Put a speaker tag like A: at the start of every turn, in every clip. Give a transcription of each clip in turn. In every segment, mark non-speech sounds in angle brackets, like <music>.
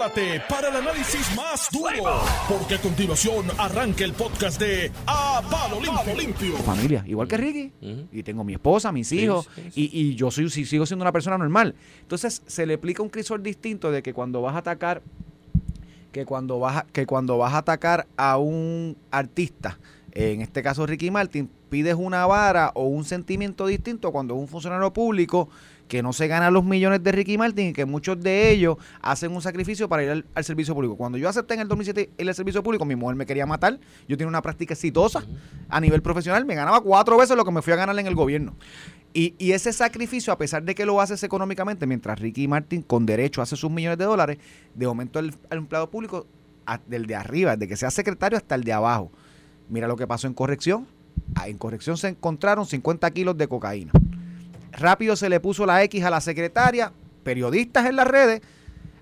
A: Prepárate para el análisis más duro, porque a continuación arranca el podcast de A Palo Limpio.
B: familia, igual que Ricky. Y tengo mi esposa, mis hijos, Y, y yo soy, si sigo siendo una persona normal. Entonces se le aplica un crisol distinto de que cuando vas a atacar, que cuando vas a, que cuando vas a atacar a un artista, en este caso Ricky Martin, pides una vara o un sentimiento distinto cuando es un funcionario público que no se gana los millones de Ricky Martin y que muchos de ellos hacen un sacrificio para ir al, servicio público. Cuando yo acepté en el 2007 ir al servicio público, mi mujer me quería matar. Yo tenía una práctica exitosa a nivel profesional, me ganaba cuatro veces lo que me fui a ganar en el gobierno. Y, ese sacrificio, a pesar de que lo haces económicamente, mientras Ricky Martin con derecho hace sus millones de dólares, de momento el, empleado público, del de arriba, de que sea secretario hasta el de abajo. Mira lo que pasó en corrección. Ah, en corrección se encontraron 50 kilos de cocaína. Rápido se le puso la X a la secretaria, periodistas en las redes,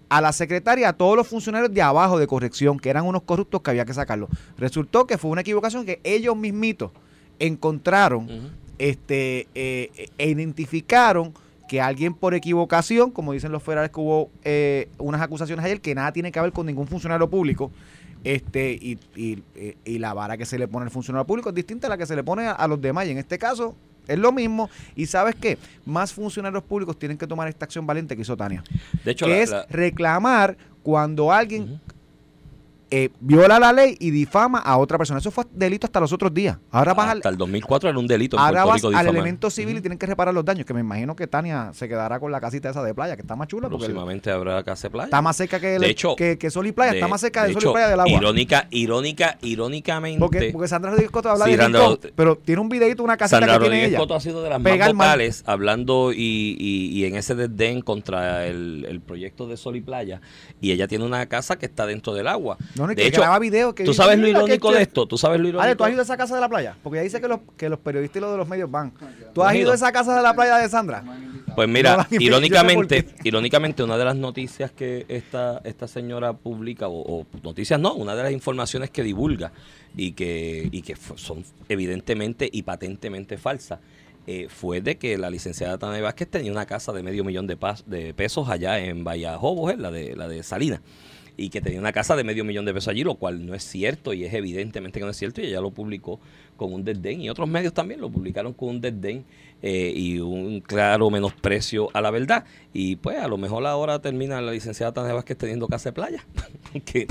B: a la secretaria, a todos los funcionarios de abajo de corrección, que eran unos corruptos que había que sacarlos. Resultó que fue una equivocación que ellos mismitos encontraron este, eh, e identificaron que alguien por equivocación, como dicen los federales que hubo eh, unas acusaciones ayer, que nada tiene que ver con ningún funcionario público, este y, y, la vara que se le pone al funcionario público es distinta a la que se le pone a, los demás. Y en este caso, es lo mismo. Y sabes qué? Más funcionarios públicos tienen que tomar esta acción valiente que hizo Tania. De hecho, que es reclamar cuando alguien eh, viola la ley y difama a otra persona. Eso fue delito hasta los otros días. Ahora vas
C: hasta el 2004 era un delito. En
B: ahora vas al elemento civil y tienen que reparar los daños. Que me imagino que Tania se quedará con la casita esa de playa, que está más chula.
C: Próximamente habrá casa de playa.
B: Está más cerca que, que, que, Sol y Playa. está más cerca de, Sol y Playa del agua.
C: Irónica, irónica, irónicamente.
B: Porque, porque Sandra Rodríguez Coto habla de pero tiene un videito, una casita
C: Sandra
B: que
C: Rodríguez
B: tiene ella.
C: Coto ha sido de las más vocales hablando y, y, en ese desdén contra el, el, proyecto de Sol y Playa. Y ella tiene una casa que está dentro del agua.
B: No,
C: de
B: hecho, graba video
C: ¿Tú sabes lo irónico de esto? ¿Tú sabes lo irónico?
B: ¿tú has ido a esa casa de la playa? Porque ya dice que los, que los periodistas y los de los medios van. ¿Tú has ido a esa casa de la playa de Sandra?
C: Pues mira, irónicamente, irónicamente una de las noticias que esta, esta señora publica, o, noticias no, una de las informaciones que divulga y que, y que son evidentemente y patentemente falsas, eh, fue de que la licenciada Tania Vázquez tenía una casa de medio millón de, de pesos allá en Vallajobo, la de, la de Salinas y que tenía una casa de medio millón de pesos allí, lo cual no es cierto y es evidentemente que no es cierto y ella lo publicó con un desdén y otros medios también lo publicaron con un desdén eh, y un claro menosprecio a la verdad. Y pues a lo mejor ahora termina la licenciada Tania Vázquez teniendo casa de playa <laughs> que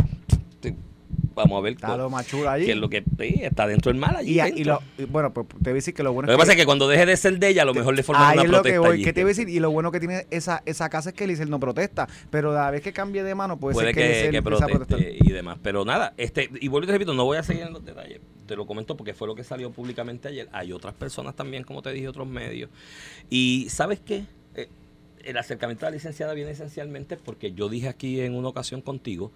C: Vamos a ver
B: está lo allí.
C: que es lo que está dentro del mal allí.
B: Y, lo, bueno, pues te voy a decir que lo bueno
C: lo que, pasa es que cuando deje de ser de ella, a lo mejor le forman una protesta.
B: que
C: voy.
B: ¿Qué te voy a decir? Y lo bueno que tiene esa, esa casa es que Eliezer no protesta. Pero la vez que cambie de mano, puede, ser que,
C: que, proteste y demás. Pero nada, este y vuelvo y te repito, no voy a seguir en los detalles. Te lo comento porque fue lo que salió públicamente ayer. Hay otras personas también, como te dije, otros medios. Y ¿sabes qué? Eh, el acercamiento a la licenciada viene esencialmente porque yo dije aquí en una ocasión contigo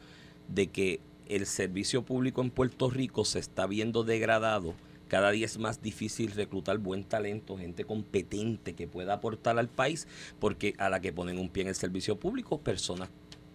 C: de que el servicio público en Puerto Rico se está viendo degradado. Cada día es más difícil reclutar buen talento, gente competente que pueda aportar al país, porque a la que ponen un pie en el servicio público, personas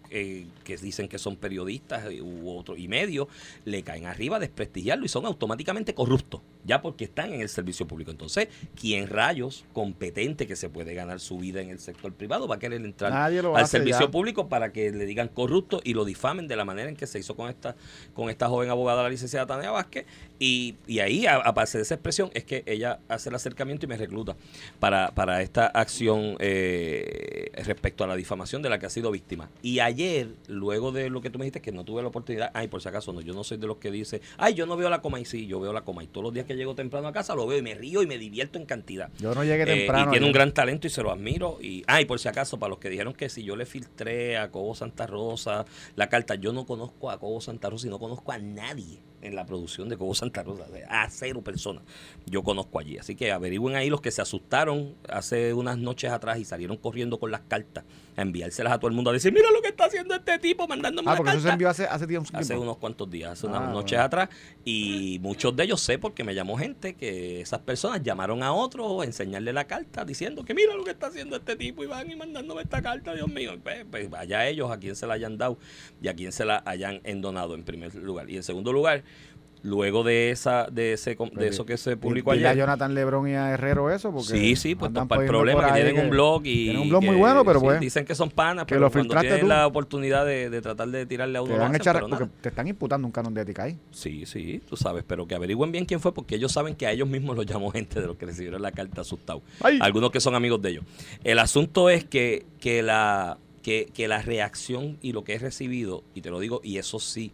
C: eh, que dicen que son periodistas u otro y medios, le caen arriba a desprestigiarlo y son automáticamente corruptos, ya porque están en el servicio público. Entonces, ¿quién rayos competente que se puede ganar su vida en el sector privado va a querer entrar al servicio público para que le digan corrupto y lo difamen de la manera en que se hizo con esta, con esta joven abogada, la licenciada Tania Vázquez? Y, y ahí, aparte de esa expresión, es que ella hace el acercamiento y me recluta para, para esta acción eh, respecto a la difamación de la que ha sido víctima. Y ayer, luego de lo que tú me dijiste, que no tuve la oportunidad, ay, por si acaso no, yo no soy de los que dice, ay, yo no veo la coma y sí, yo veo la coma y todos los días que llego temprano a casa lo veo y me río y me divierto en cantidad.
B: Yo no llegué eh, temprano.
C: y tiene un gran talento y se lo admiro. Y, ay, por si acaso, para los que dijeron que si yo le filtré a Cobo Santa Rosa la carta, yo no conozco a Cobo Santa Rosa y no conozco a nadie en la producción de Cobo Santa Rosa, a cero personas yo conozco allí. Así que averigüen ahí los que se asustaron hace unas noches atrás y salieron corriendo con las cartas a enviárselas a todo el mundo a decir, mira lo que está haciendo este tipo mandándome
B: ah, porque eso se envió hace, hace tiempo.
C: Hace unos cuantos días, hace unas ah, noches atrás. Y muchos de ellos sé porque me llamó gente que esas personas llamaron a otros a enseñarle la carta diciendo que mira lo que está haciendo este tipo y van y mandándome esta carta, Dios mío. Pues, pues vaya ellos a quien se la hayan dado y a quien se la hayan endonado en primer lugar. Y en segundo lugar, luego de esa de ese de eso que se publicó
B: Dile a
C: ayer.
B: Jonathan Lebron y a Herrero eso, porque
C: Sí, sí, pues para el problema que tienen un blog y
B: tienen un blog muy bueno, pero
C: sí,
B: pues
C: dicen que son panas,
B: que
C: pero
B: lo
C: cuando tienen
B: tú.
C: la oportunidad de, de tratar de tirarle a uno
B: te van a echar porque
C: nada.
B: te están imputando un canon de ética ahí.
C: Sí, sí, tú sabes, pero que averigüen bien quién fue porque ellos saben que a ellos mismos los llamó gente de los que recibieron la carta asustados.
B: Ay.
C: Algunos que son amigos de ellos. El asunto es que, que la que, que la reacción y lo que he recibido, y te lo digo, y eso sí,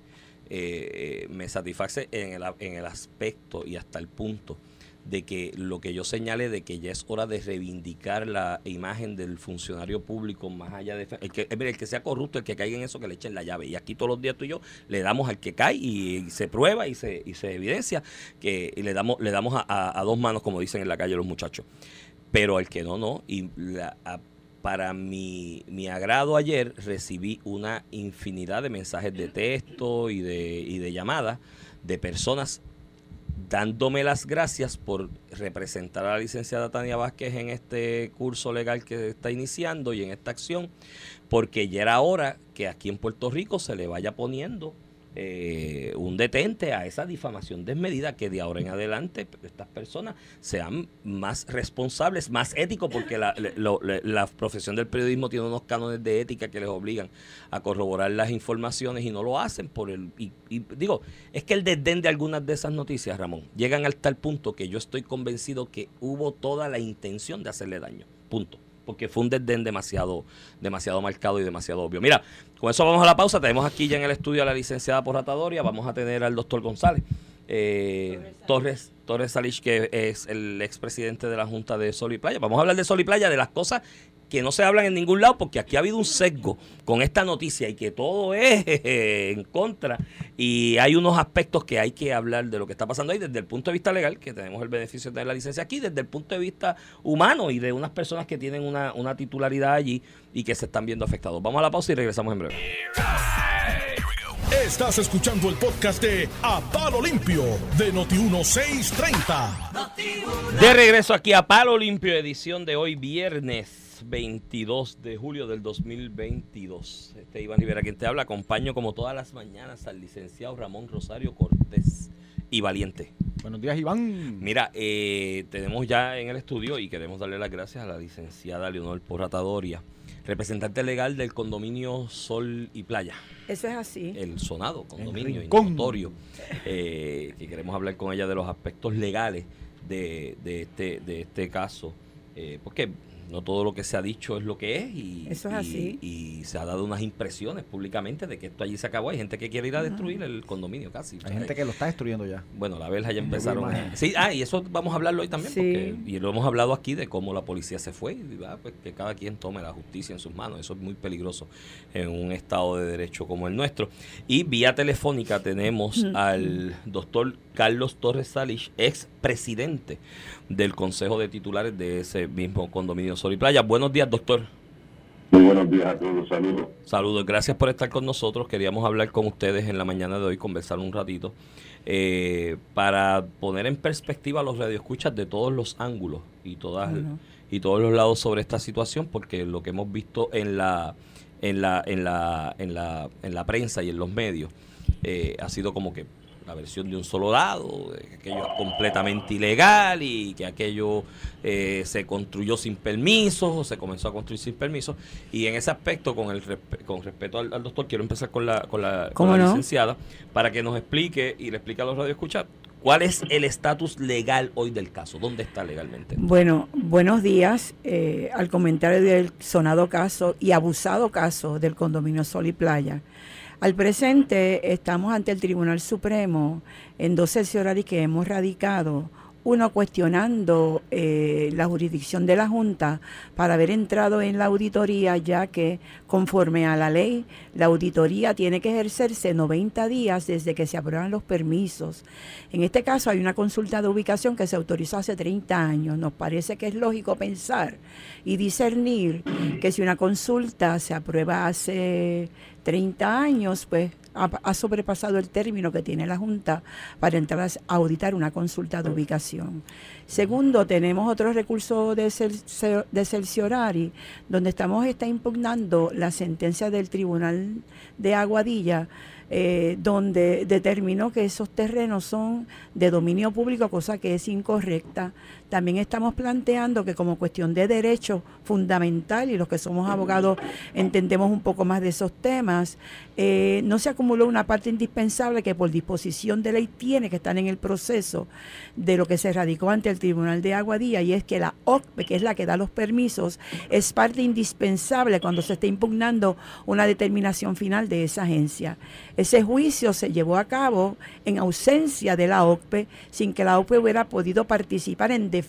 C: eh, me satisface en el, en el aspecto y hasta el punto de que lo que yo señale de que ya es hora de reivindicar la imagen del funcionario público más allá de el que, el que sea corrupto, el que caiga en eso, que le echen la llave. Y aquí todos los días tú y yo le damos al que cae y, se prueba y se, y se evidencia que le damos, le damos a, a- dos manos, como dicen en la calle los muchachos. Pero al que no, no. Y la- para mi, mi agrado ayer recibí una infinidad de mensajes de texto y de, y de llamadas de personas dándome las gracias por representar a la licenciada Tania Vázquez en este curso legal que está iniciando y en esta acción, porque ya era hora que aquí en Puerto Rico se le vaya poniendo eh, un detente a esa difamación desmedida, que de ahora en adelante estas personas sean más responsables, más éticos, porque la, la profesión del periodismo tiene unos cánones de ética que les obligan a corroborar las informaciones y no lo hacen por el... Y, y digo, es que el desdén de algunas de esas noticias, Ramón, llegan al tal punto que yo estoy convencido que hubo toda la intención de hacerle daño. Punto. Porque fue un desdén demasiado, demasiado marcado y demasiado obvio. Mira, con eso vamos a la pausa. Tenemos aquí ya en el estudio a la licenciada por Ratadoria. Vamos a tener al doctor González. eh, Torres, Torres Salich, que es el expresidente de la Junta de Sol y Playa. Vamos a hablar de Sol y Playa, de las cosas que no se hablan en ningún lado, porque aquí ha habido un sesgo con esta noticia y que todo es <laughs> en contra. Y hay unos aspectos que hay que hablar de lo que está pasando ahí desde el punto de vista legal, que tenemos el beneficio de tener la licencia aquí, desde el punto de vista humano y de unas personas que tienen una, una titularidad allí y que se están viendo afectados. Vamos a la pausa y regresamos en breve.
A: Estás escuchando el podcast de A Palo Limpio de Noti1630.
C: De regreso aquí a Palo Limpio, edición de hoy, viernes 22 de julio del 2022. Este Iván Rivera quien te habla. Acompaño como todas las mañanas al licenciado Ramón Rosario Cortés y Valiente.
B: Buenos días, Iván.
C: Mira, eh, tenemos ya en el estudio y queremos darle las gracias a la licenciada Leonor Porratadoria, representante legal del condominio Sol y Playa
D: Eso es así.
C: el sonado condominio y
B: rincón.
C: notorio, eh, que queremos hablar con ella de los aspectos legales de, de este, de este caso, eh, porque no todo lo que se ha dicho es lo que es y,
D: Eso es
C: y-
D: así.
C: y se ha dado unas impresiones públicamente de que esto allí se acabó. Hay gente que quiere ir a destruir el condominio casi.
B: Hay gente que lo está destruyendo ya.
C: Bueno, la verja ya empezaron. Sí, ah, y eso vamos a hablarlo hoy también,
D: Sí.
C: porque, y lo hemos hablado aquí de cómo la policía se fue, y, ah, pues que cada quien tome la justicia en sus manos. Eso es muy peligroso en un estado de derecho como el nuestro. Y vía telefónica tenemos <laughs> al doctor Carlos Torres Salich, ex presidente del Consejo de Titulares de ese mismo condominio Sol y Playa. Buenos días, doctor.
E: Muy buenos días a todos, saludos.
C: Saludos, gracias por estar con nosotros. Queríamos hablar con ustedes en la mañana de hoy, conversar un ratito, eh, para poner en perspectiva los radioescuchas de todos los ángulos y todas y todos los lados sobre esta situación, porque lo que hemos visto en la en la en la en la en la prensa y en los medios eh, ha sido como que la versión de un solo lado, de que aquello es completamente ilegal y que aquello eh, se construyó sin permisos o se comenzó a construir sin permisos. Y en ese aspecto, con el con respeto al, al doctor, quiero empezar con la, con la, con
D: ¿Cómo
C: la
D: no?
C: licenciada para que nos explique y le explique a los radioescuchas cuál es el estatus legal hoy del caso, dónde está legalmente.
D: Bueno, buenos días. Eh, al comentario del sonado caso y abusado caso del condominio Sol y Playa. Al presente estamos ante el Tribunal Supremo en dos cerciorarios que hemos radicado. Uno cuestionando eh, la jurisdicción de la Junta para haber entrado en la auditoría, ya que conforme a la ley, la auditoría tiene que ejercerse 90 días desde que se aprueban los permisos. En este caso hay una consulta de ubicación que se autorizó hace 30 años. Nos parece que es lógico pensar y discernir que si una consulta se aprueba hace 30 años, pues ha, sobrepasado el término que tiene la Junta para entrar a auditar una consulta de ubicación. Segundo, tenemos otro recurso de, cercio- de cerciorari, donde estamos está impugnando la sentencia del Tribunal de Aguadilla, eh, donde determinó que esos terrenos son de dominio público, cosa que es incorrecta. También estamos planteando que como cuestión de derecho fundamental, y los que somos abogados entendemos un poco más de esos temas, eh, no se acumuló una parte indispensable que por disposición de ley tiene que estar en el proceso de lo que se radicó ante el Tribunal de Aguadilla, y es que la OCPE, que es la que da los permisos, es parte indispensable cuando se esté impugnando una determinación final de esa agencia. Ese juicio se llevó a cabo en ausencia de la OCPE, sin que la OCPE hubiera podido participar en defensa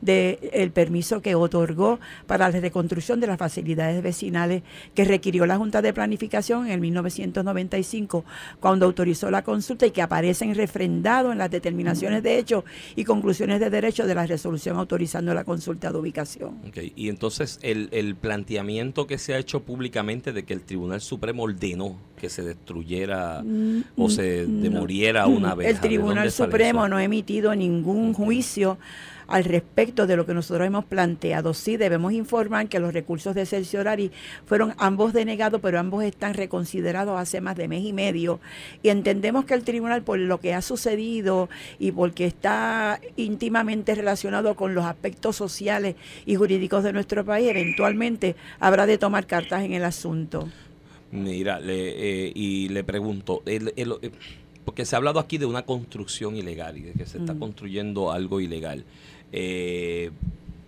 D: del permiso que otorgó para la reconstrucción de las facilidades vecinales que requirió la Junta de Planificación en 1995, cuando autorizó la consulta y que aparecen refrendados en las determinaciones de hecho y conclusiones de derecho de la resolución autorizando la consulta de ubicación.
C: Okay. Y entonces el, el planteamiento que se ha hecho públicamente de que el Tribunal Supremo ordenó que se destruyera mm, o se demoriera una vez.
D: El Tribunal Supremo no ha emitido ningún juicio al respecto de lo que nosotros hemos planteado. Sí, debemos informar que los recursos de cerciorari fueron ambos denegados, pero ambos están reconsiderados hace más de mes y medio. Y entendemos que el tribunal, por lo que ha sucedido y porque está íntimamente relacionado con los aspectos sociales y jurídicos de nuestro país, eventualmente habrá de tomar cartas en el asunto.
C: Mira, le, eh, y le pregunto, eh, porque se ha hablado aquí de una construcción ilegal y de que se está construyendo algo ilegal. Eh,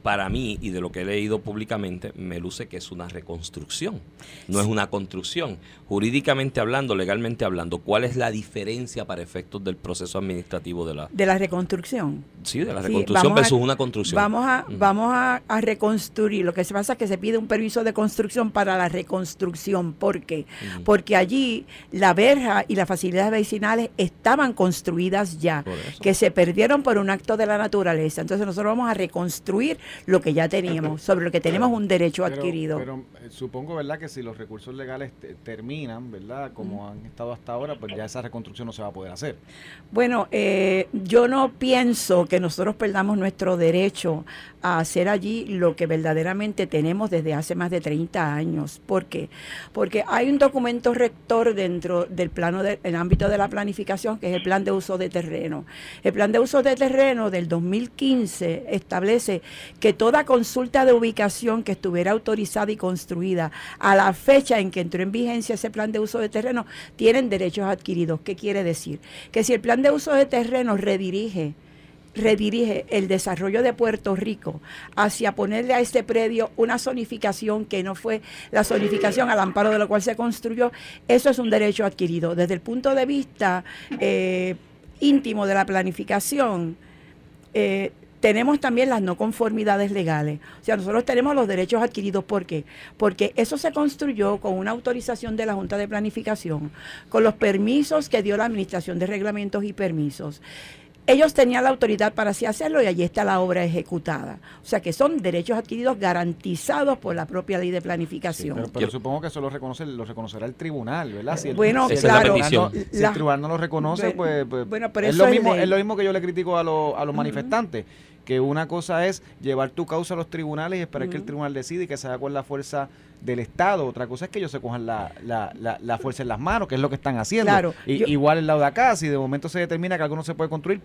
C: para mí y de lo que he leído públicamente, me luce que es una reconstrucción, no es una construcción. Jurídicamente hablando, legalmente hablando, ¿cuál es la diferencia para efectos del proceso administrativo de la...
D: De la reconstrucción.
C: Sí, de la reconstrucción versus una construcción.
D: Vamos a, vamos a, reconstruir. Lo que se pasa es que se pide un permiso de construcción para la reconstrucción. ¿Por qué? Porque allí la verja y las facilidades vecinales estaban construidas ya, que se perdieron por un acto de la naturaleza. Entonces nosotros vamos a reconstruir lo que ya teníamos, sobre lo que tenemos un derecho adquirido.
B: Pero eh, supongo, ¿verdad?, que si los recursos legales terminan, ¿verdad?, como han estado hasta ahora, pues ya esa reconstrucción no se va a poder hacer.
D: Bueno, eh, yo no pienso que nosotros perdamos nuestro derecho a hacer allí lo que verdaderamente tenemos desde hace más de 30 años. ¿Por qué? Porque hay un documento rector dentro del plano del ámbito de la planificación, que es el plan de uso de terreno. El plan de uso de terreno del 2015 establece que toda consulta de ubicación que estuviera autorizada y construida a la fecha en que entró en vigencia ese plan de uso de terreno tienen derechos adquiridos. ¿Qué quiere decir? Que si el plan de uso de terreno redirige redirige el desarrollo de Puerto Rico hacia ponerle a este predio una zonificación que no fue la zonificación al amparo de la cual se construyó, eso es un derecho adquirido. Desde el punto de vista eh, íntimo de la planificación, eh, tenemos también las no conformidades legales. O sea, nosotros tenemos los derechos adquiridos. ¿Por qué? Porque eso se construyó con una autorización de la Junta de Planificación, con los permisos que dio la Administración de Reglamentos y Permisos ellos tenían la autoridad para así hacerlo y allí está la obra ejecutada. O sea que son derechos adquiridos garantizados por la propia ley de planificación.
B: pero, supongo que eso lo, reconoce, lo reconocerá el tribunal, ¿verdad?
D: Si el, bueno, claro.
B: si el tribunal no lo reconoce, pues, pues es, lo mismo, es, lo mismo que yo le critico a, a los manifestantes que una cosa es llevar tu causa a los tribunales y esperar que el tribunal decida y que se haga con la fuerza del Estado. Otra cosa es que ellos se cojan la, la, la, fuerza en las manos, que es lo que están haciendo. Claro, igual el lado de acá, si de momento se determina que algo no se puede construir,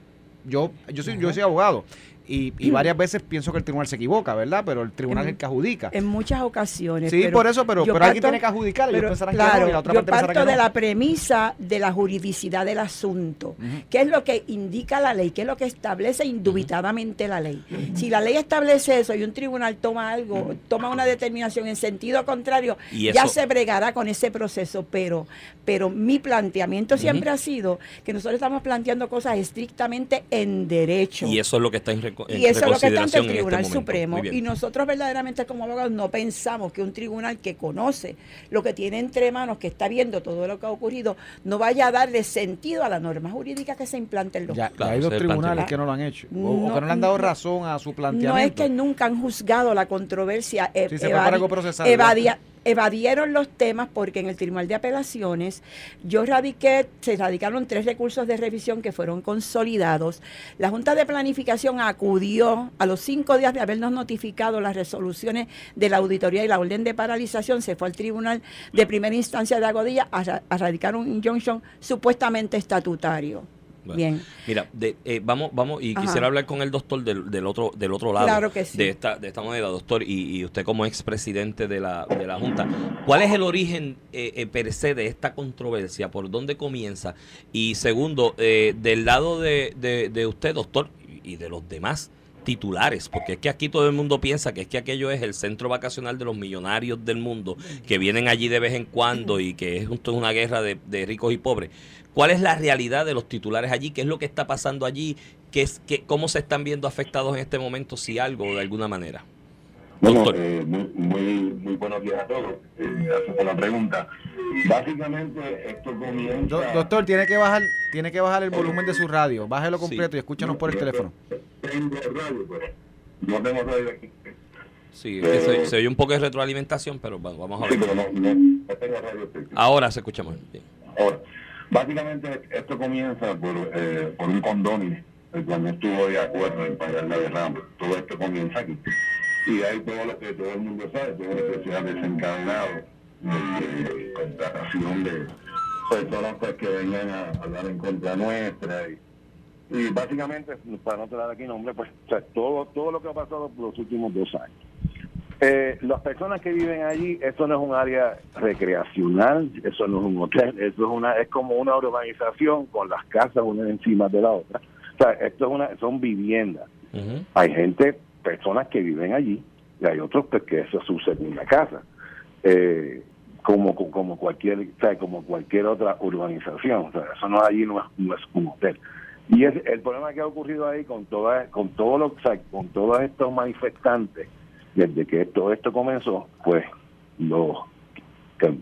B: yo, yo soy, yo soy abogado. Y, y, varias veces pienso que el tribunal se equivoca, ¿verdad? Pero el tribunal es el que adjudica.
D: En muchas ocasiones.
B: Sí, por eso, pero, pero alguien tiene que adjudicar y
D: claro, que la otra yo parto de la premisa de la juridicidad del asunto. ¿Qué es lo que indica la ley? ¿Qué es lo que establece indubitadamente la ley? Si la ley establece eso y un tribunal toma algo, toma una determinación en sentido contrario, ya se bregará con ese proceso. Pero, pero mi planteamiento siempre ha sido que nosotros estamos planteando cosas estrictamente en derecho.
C: Y eso es lo que está en
D: y eso es lo que está ante el este Tribunal Supremo. Y nosotros verdaderamente como abogados no pensamos que un tribunal que conoce lo que tiene entre manos, que está viendo todo lo que ha ocurrido, no vaya a darle sentido a la norma jurídica que se implanta en los
B: ya, hay dos tribunales que no lo han hecho, o, que no le han dado razón a su planteamiento.
D: No es que nunca han juzgado la controversia
B: eh, si se evadi,
D: evadia, evadieron los temas porque en el Tribunal de Apelaciones yo radiqué, se radicaron tres recursos de revisión que fueron consolidados. La Junta de Planificación acudió a los cinco días de habernos notificado las resoluciones de la auditoría y la orden de paralización, se fue al Tribunal de Primera Instancia de Agodilla a, a radicar un injunction supuestamente estatutario. Bien.
C: Mira, de, eh, vamos, vamos, y quisiera hablar con el doctor del, del, otro, del otro lado
D: claro que sí.
C: de esta, de esta manera, doctor, y, y usted como expresidente de la, de la Junta, ¿cuál es el origen eh, eh, per se de esta controversia? ¿Por dónde comienza? Y segundo, eh, del lado de, de, de usted, doctor, y de los demás, titulares, porque es que aquí todo el mundo piensa que es que aquello es el centro vacacional de los millonarios del mundo, que vienen allí de vez en cuando y que es una guerra de, de ricos y pobres. ¿Cuál es la realidad de los titulares allí? ¿Qué es lo que está pasando allí? ¿Qué es, qué, ¿Cómo se están viendo afectados en este momento, si algo, de alguna manera?
E: Bueno, eh, muy, muy, muy, buenos días a todos. Eh, gracias por la pregunta. Básicamente, esto comienza...
B: Do, doctor, tiene que bajar tiene que bajar el volumen de su radio. Bájelo completo sí. y escúchanos por el teléfono.
E: Tengo radio, pero no tengo radio aquí.
C: Sí, eh, se, se, oye un poco de retroalimentación, pero bueno, vamos a ver.
E: Sí, pero no, no, no tengo radio.
C: Ahora se escucha más bien.
E: Ahora, básicamente esto comienza por, eh, por un condominio, el cual no estuvo de acuerdo en pagar la derrama. Todo esto comienza aquí. Y hay todo lo que todo el mundo sabe, todo lo que se ha desencadenado de, de contratación de personas pues, que vengan a hablar en contra nuestra y, básicamente, para no traer aquí nombre, pues todo, todo lo que ha pasado por los últimos dos años. Eh, las personas que viven allí, eso no es un área recreacional, eso no es un hotel, eso es una es como una urbanización con las casas una encima de la otra. O sea, esto es una son viviendas. Uh -huh. Hay gente, personas que viven allí y hay otros pues, que eso es su segunda casa. Eh, como como cualquier o sea, como cualquier otra urbanización, o sea, eso no allí no es, no es un hotel. Y es el problema que ha ocurrido ahí con toda, con todo lo, o sea, con todos estos manifestantes desde que todo esto comenzó, pues los,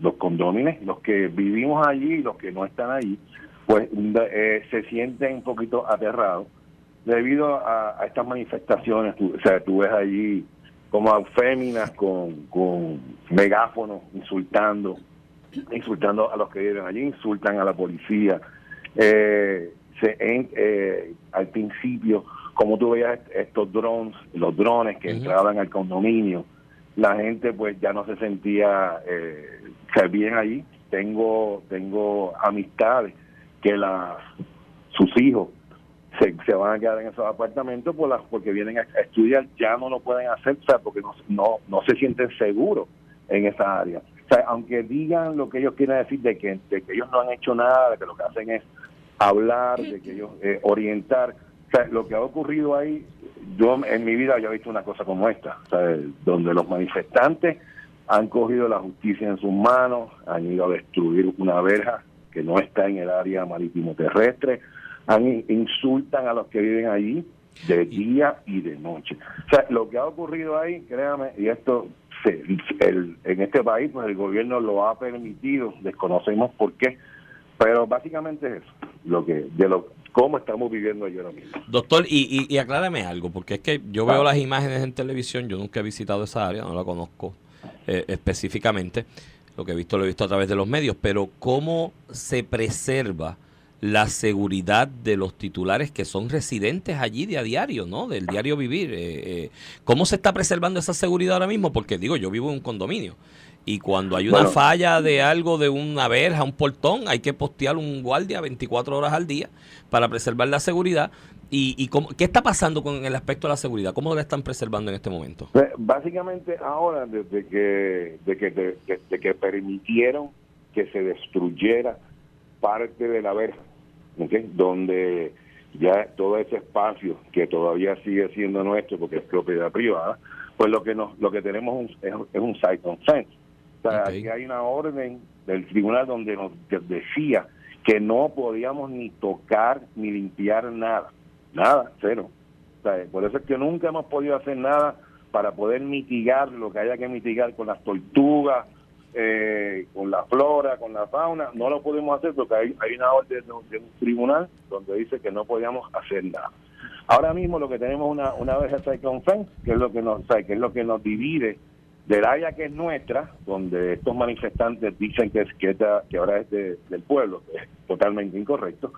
E: los condóminos, los que vivimos allí y los que no están allí, pues eh, se sienten un poquito aterrados debido a, a estas manifestaciones. Tú, o sea, tú ves allí como a féminas con, con megáfonos insultando, insultando a los que viven allí, insultan a la policía. Eh, se, en, eh, al principio como tú veías estos drones, los drones que uh -huh. entraban al condominio, la gente pues ya no se sentía eh, bien allí. Tengo tengo amistades que las sus hijos se, se, van a quedar en esos apartamentos por las, porque vienen a, a, estudiar, ya no lo pueden hacer, o sea, porque no, no, no se sienten seguros en esa área. O sea, aunque digan lo que ellos quieren decir de que, de que ellos no han hecho nada, de que lo que hacen es hablar, de que ellos eh, orientar, o sea, lo que ha ocurrido ahí, yo en mi vida he visto una cosa como esta, donde los manifestantes han cogido la justicia en sus manos, han ido a destruir una verja que no está en el área marítimo terrestre, han, insultan a los que viven allí de día y de noche. O sea, lo que ha ocurrido ahí, créame, y esto se, el, en este país, pues el gobierno lo ha permitido, desconocemos por qué, pero básicamente es eso, lo que, de lo cómo estamos viviendo allí ahora mismo.
C: Doctor, y, y, y aclárame algo, porque es que yo veo ah. las imágenes en televisión, yo nunca he visitado esa área, no la conozco eh, específicamente, lo que he visto lo he visto a través de los medios, pero ¿cómo se preserva la seguridad de los titulares que son residentes allí de a diario, ¿no? Del diario vivir. Eh, eh, ¿Cómo se está preservando esa seguridad ahora mismo? Porque digo, yo vivo en un condominio y cuando hay una bueno, falla de algo, de una verja, un portón, hay que postear un guardia 24 horas al día para preservar la seguridad. ¿Y, y cómo, qué está pasando con el aspecto de la seguridad? ¿Cómo la están preservando en este momento?
E: Básicamente ahora, desde que, de que, de, de que permitieron que se destruyera parte de la verja, ¿okay? donde ya todo ese espacio que todavía sigue siendo nuestro porque es propiedad privada, pues lo que nos, lo que tenemos es, es un site. O sea, okay. aquí hay una orden del tribunal donde nos decía que no podíamos ni tocar ni limpiar nada, nada, cero. O sea, por eso es que nunca hemos podido hacer nada para poder mitigar lo que haya que mitigar con las tortugas, eh, con la flora, con la fauna, no lo podemos hacer porque hay, hay una orden de, de, un tribunal donde dice que no podíamos hacer nada. Ahora mismo lo que tenemos una una vez fence, que es lo que nos que es lo que nos divide del área que es nuestra, donde estos manifestantes dicen que, es, que, esta- que ahora es de- del pueblo, que es totalmente incorrecto,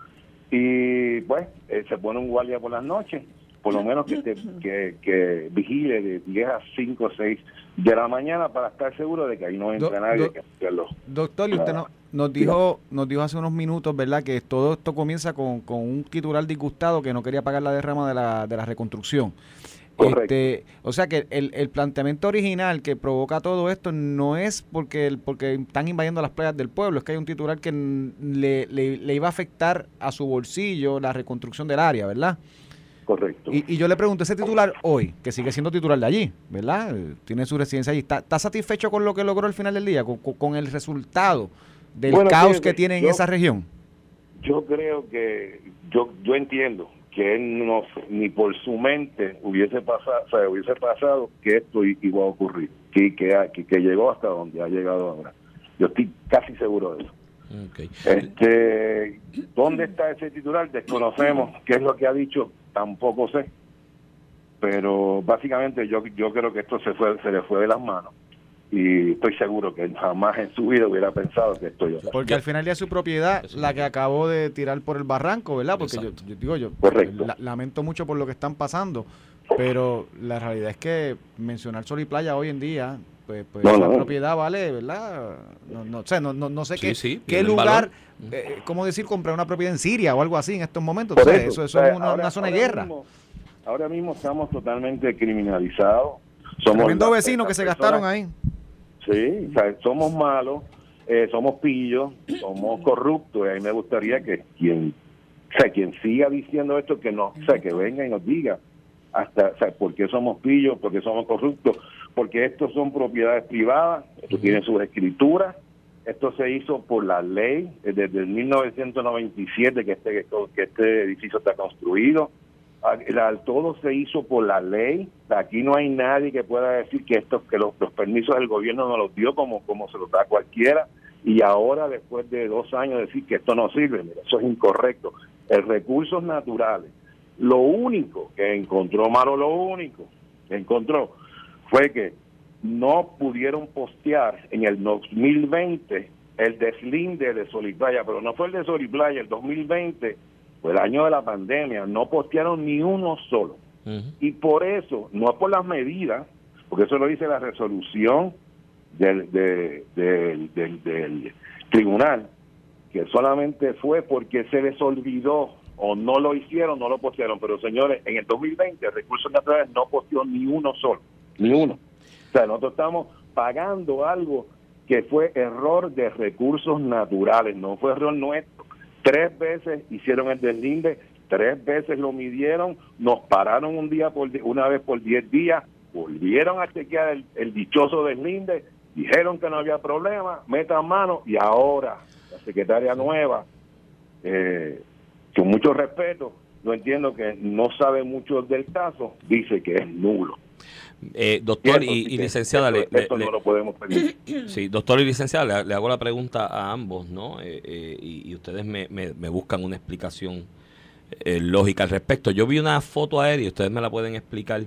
E: y pues eh, se pone un guardia por las noches, por lo menos que, <clears throat> que, que vigile de 10 a 5 o 6 de la mañana para estar seguro de que ahí no entra
B: Do-
E: nadie
B: do-
E: que hacerlo.
B: Doctor, y usted no- nos dijo nos dijo hace unos minutos, ¿verdad? Que todo esto comienza con, con un titular disgustado que no quería pagar la derrama de la, de la reconstrucción.
E: Correcto.
B: Este, o sea que el, el planteamiento original que provoca todo esto no es porque el, porque están invadiendo las playas del pueblo, es que hay un titular que le, le- le iba a afectar a su bolsillo la reconstrucción del área, ¿verdad?
E: Correcto.
B: Y, y yo le pregunto, ese titular hoy, que sigue siendo titular de allí, ¿verdad? Eh, Tiene su residencia allí. ¿Está, está satisfecho con lo que logró al final del día, con, con- con el resultado del
E: Bueno,
B: caos
E: fíjate,
B: que tiene en
E: yo-
B: esa región?
E: Yo creo que, yo yo entiendo que él no, ni por su mente hubiese pasado, o sea, hubiese pasado que esto iba a ocurrir, que, que, que, que llegó hasta donde ha llegado ahora. Yo estoy casi seguro de eso. Este, ¿Dónde está ese titular? Desconocemos qué es lo que ha dicho, tampoco sé. Pero básicamente yo yo creo que esto se fue se le fue de las manos y estoy seguro que jamás en su vida hubiera pensado que esto iba a pasar.
B: Porque al final ya es su propiedad
C: Eso
B: la que acabó de tirar por el barranco, ¿verdad? Porque yo, digo, yo
E: Correcto.
B: la- lamento mucho por lo que están pasando, pero la realidad es que mencionar sol y playa hoy en día, pues, pues
E: No, no.
B: propiedad vale, ¿verdad? No, no sé, no, no, no sé
C: Sí,
B: qué,
C: sí,
B: qué
C: tiene
B: lugar,
C: valor.
B: eh, ¿cómo decir? Comprar una propiedad en Siria o algo así en estos momentos.
E: Por
B: O sea,
E: eso,
B: eso, eso
E: o sea,
B: es una,
E: ahora-
B: una zona de guerra.
E: mismo- ahora mismo estamos totalmente criminalizados. Somos
B: Tremendo vecinos que se
E: personas-
B: gastaron ahí.
E: Sí, o sea, somos malos, eh, somos pillos, somos corruptos. Y a mí me gustaría que quien, o sea, quien siga diciendo esto, que no, o sea, que venga y nos diga hasta, o sea, por qué somos pillos, por qué somos corruptos, porque estos son propiedades privadas, esto tiene sus escrituras, esto se hizo por la ley eh, desde el 1997 que este, que este edificio está construido. Todo se hizo por la ley. Aquí no hay nadie que pueda decir que estos que los, los permisos del gobierno no los dio como, como se los da cualquiera. Y ahora, después de dos años, decir que esto no sirve, mira, eso es incorrecto. El recursos naturales, lo único que encontró Maro, lo único que encontró fue que no pudieron postear en el 2020 el deslinde de Soliplaya, pero no fue el de Soliplaya, el 2020 fue el año de la pandemia, no postearon ni uno solo. Y por eso, no es por las medidas, porque eso lo dice la resolución del, de- del, del- del tribunal, que solamente fue porque se les olvidó o no lo hicieron, no lo postearon. Pero señores, en el 2020 Recursos Naturales no posteó ni uno solo, ni uno. O sea, nosotros estamos pagando algo que fue error de recursos naturales, no fue error nuestro. Tres veces hicieron el deslinde, tres veces lo midieron, nos pararon un día por una vez por diez días, volvieron a chequear el, el dichoso deslinde, dijeron que no había problema, metan mano y ahora la secretaria nueva, eh, con mucho respeto, no entiendo que no sabe mucho del caso, dice que es nulo.
C: Eh, doctor
E: Y eso
C: licenciada,
E: eso-
C: le- le-
E: eso
C: le-
E: no lo podemos permitir.
C: Sí, doctor y licenciada, le, hago la pregunta a ambos, ¿no? Eh, eh, y, y ustedes me, me- me buscan una explicación eh, lógica al respecto. Yo vi una foto aérea, ustedes me la pueden explicar,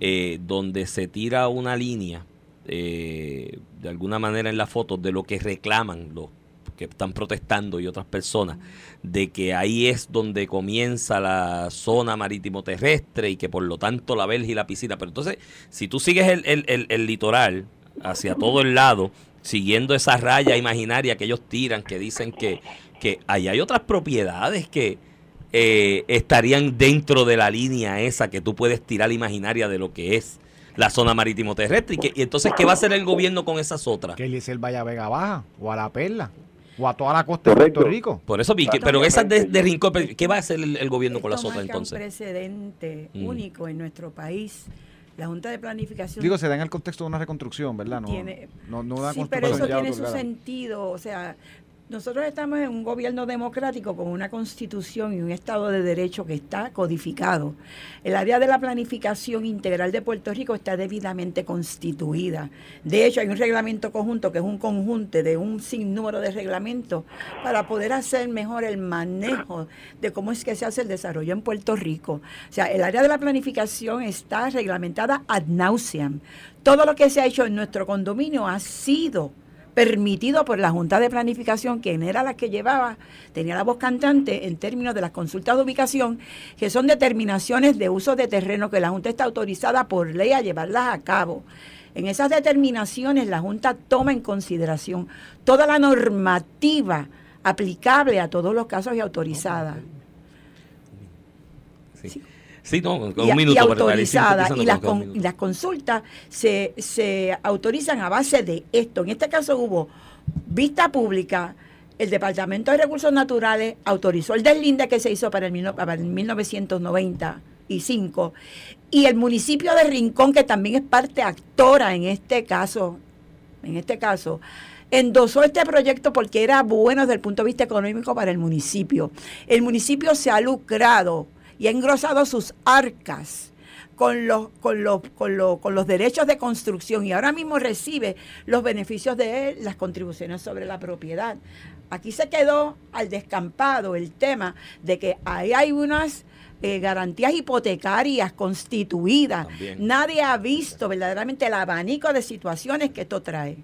C: eh, donde se tira una línea, eh, de alguna manera en la foto, de lo que reclaman los que están protestando y otras personas, de que ahí es donde comienza la zona marítimo terrestre y que por lo tanto la verja y la piscina. Pero entonces, si tú sigues el, el- el- el litoral hacia todo el lado, siguiendo esa raya imaginaria que ellos tiran, que dicen que, que ahí hay otras propiedades que eh, estarían dentro de la línea esa que tú puedes tirar imaginaria de lo que es la zona marítimo terrestre. Y, que, y entonces, ¿qué va a hacer el gobierno con esas otras?
B: Que Eliezer vaya a Vega Baja o a La Perla o a toda la costa de
E: Correcto.
B: Puerto Rico.
C: Por eso vi que, pero esas de, de Rincón, ¿qué va a hacer el, el gobierno con las
D: Esto
C: otras
D: marca un
C: entonces?
D: precedente
C: Mm.
D: único en nuestro país. La Junta de Planificación
B: Digo, se da en el contexto de una reconstrucción, ¿verdad? No,
D: Tiene-
B: no, no una
D: sí, pero eso tiene su sentido. O sea, Nosotros estamos en un gobierno democrático con una constitución y un Estado de Derecho que está codificado. El área de la planificación integral de Puerto Rico está debidamente constituida. De hecho, hay un reglamento conjunto que es un conjunto de un sinnúmero de reglamentos para poder hacer mejor el manejo de cómo es que se hace el desarrollo en Puerto Rico. O sea, el área de la planificación está reglamentada ad nauseam. Todo lo que se ha hecho en nuestro condominio ha sido permitido por la Junta de Planificación, quien era la que llevaba, tenía la voz cantante en términos de las consultas de ubicación, que son determinaciones de uso de terreno que la Junta está autorizada por ley a llevarlas a cabo. En esas determinaciones la Junta toma en consideración toda la normativa aplicable a todos los casos y autorizada.
C: Sí. Sí, no, con
D: y,
C: un minuto.
D: y
C: para
D: autorizada. Y las,
C: con- con un
D: con-
C: minuto.
D: las consultas se, se autorizan a base de esto. En este caso hubo vista pública. El Departamento de Recursos Naturales autorizó el deslinde que se hizo para el, para el 1995 y el municipio de Rincón, que también es parte actora en este caso, en este caso, endosó este proyecto porque era bueno desde el punto de vista económico para el municipio. El municipio se ha lucrado y ha engrosado sus arcas con los, con los, con los, con los derechos de construcción y ahora mismo recibe los beneficios de las contribuciones sobre la propiedad. Aquí se quedó al descampado el tema de que ahí hay unas eh, garantías hipotecarias constituidas.
C: También.
D: Nadie ha visto verdaderamente el abanico de situaciones que esto trae.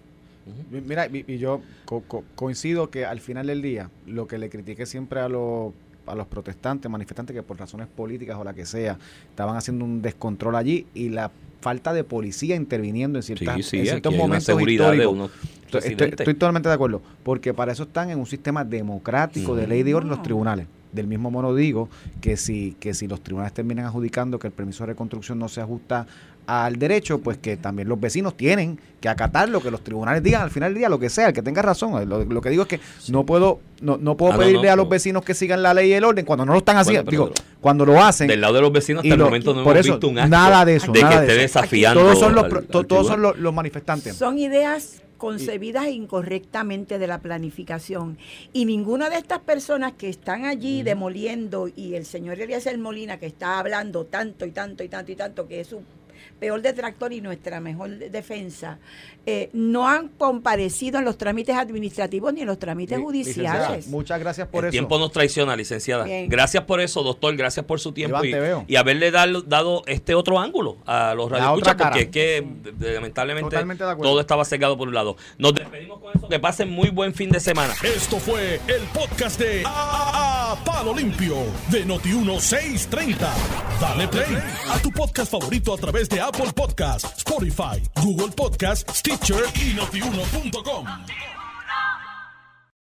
B: Mi- Mira, y, y yo co- co- coincido que al final del día, lo que le critiqué siempre a los a los protestantes, manifestantes que por razones políticas o la que sea, estaban haciendo un descontrol allí y la falta de policía interviniendo en, ciertas,
C: Sí, sí,
B: en
C: aquí
B: ciertos
C: hay una
B: momentos históricos.
C: unos
B: Estoy, totalmente de acuerdo, porque para eso están en un sistema democrático de ley de orden los tribunales. Del mismo modo digo que si, que si los tribunales terminan adjudicando que el permiso de reconstrucción no se ajusta al derecho, pues que también los vecinos tienen que acatar lo que los tribunales digan al final del día, lo que sea, el que tenga razón. Lo, lo que digo es que no puedo no, no puedo
C: Ah,
B: pedirle
C: no,
B: a los
C: pero-
B: vecinos que sigan la ley y el orden cuando no lo están haciendo. digo, cuando lo hacen.
C: Del lado de los vecinos hasta el momento no
B: por
C: hemos
B: eso,
C: visto un acto
B: nada de eso,
C: de
B: nada
C: que esté desafiando
B: todos son los,
C: al-
B: todos son los manifestantes.
D: Son ideas concebidas incorrectamente de la planificación. Y ninguna de estas personas que están allí demoliendo y el señor Eliezer Molina que está hablando tanto y tanto y tanto y tanto que es su peor detractor y nuestra mejor defensa, eh, no han comparecido en los trámites administrativos ni en los trámites judiciales.
B: Muchas gracias por
C: el
B: eso.
C: tiempo nos traiciona, licenciada.
D: Bien.
C: Gracias por eso, doctor. Gracias por su tiempo
B: Iván,
C: y,
B: te veo.
C: y haberle dado, dado este otro ángulo a los radioescuchas, porque es que lamentablemente todo estaba cegado por un lado. Nos despedimos con eso. Que pasen muy buen fin de semana.
A: Esto fue el podcast de A, A- Palo Limpio de Noti1630. Dale play a tu podcast favorito a través de Apple Podcasts, Spotify, Google Podcasts, Stitcher y notiuno.com.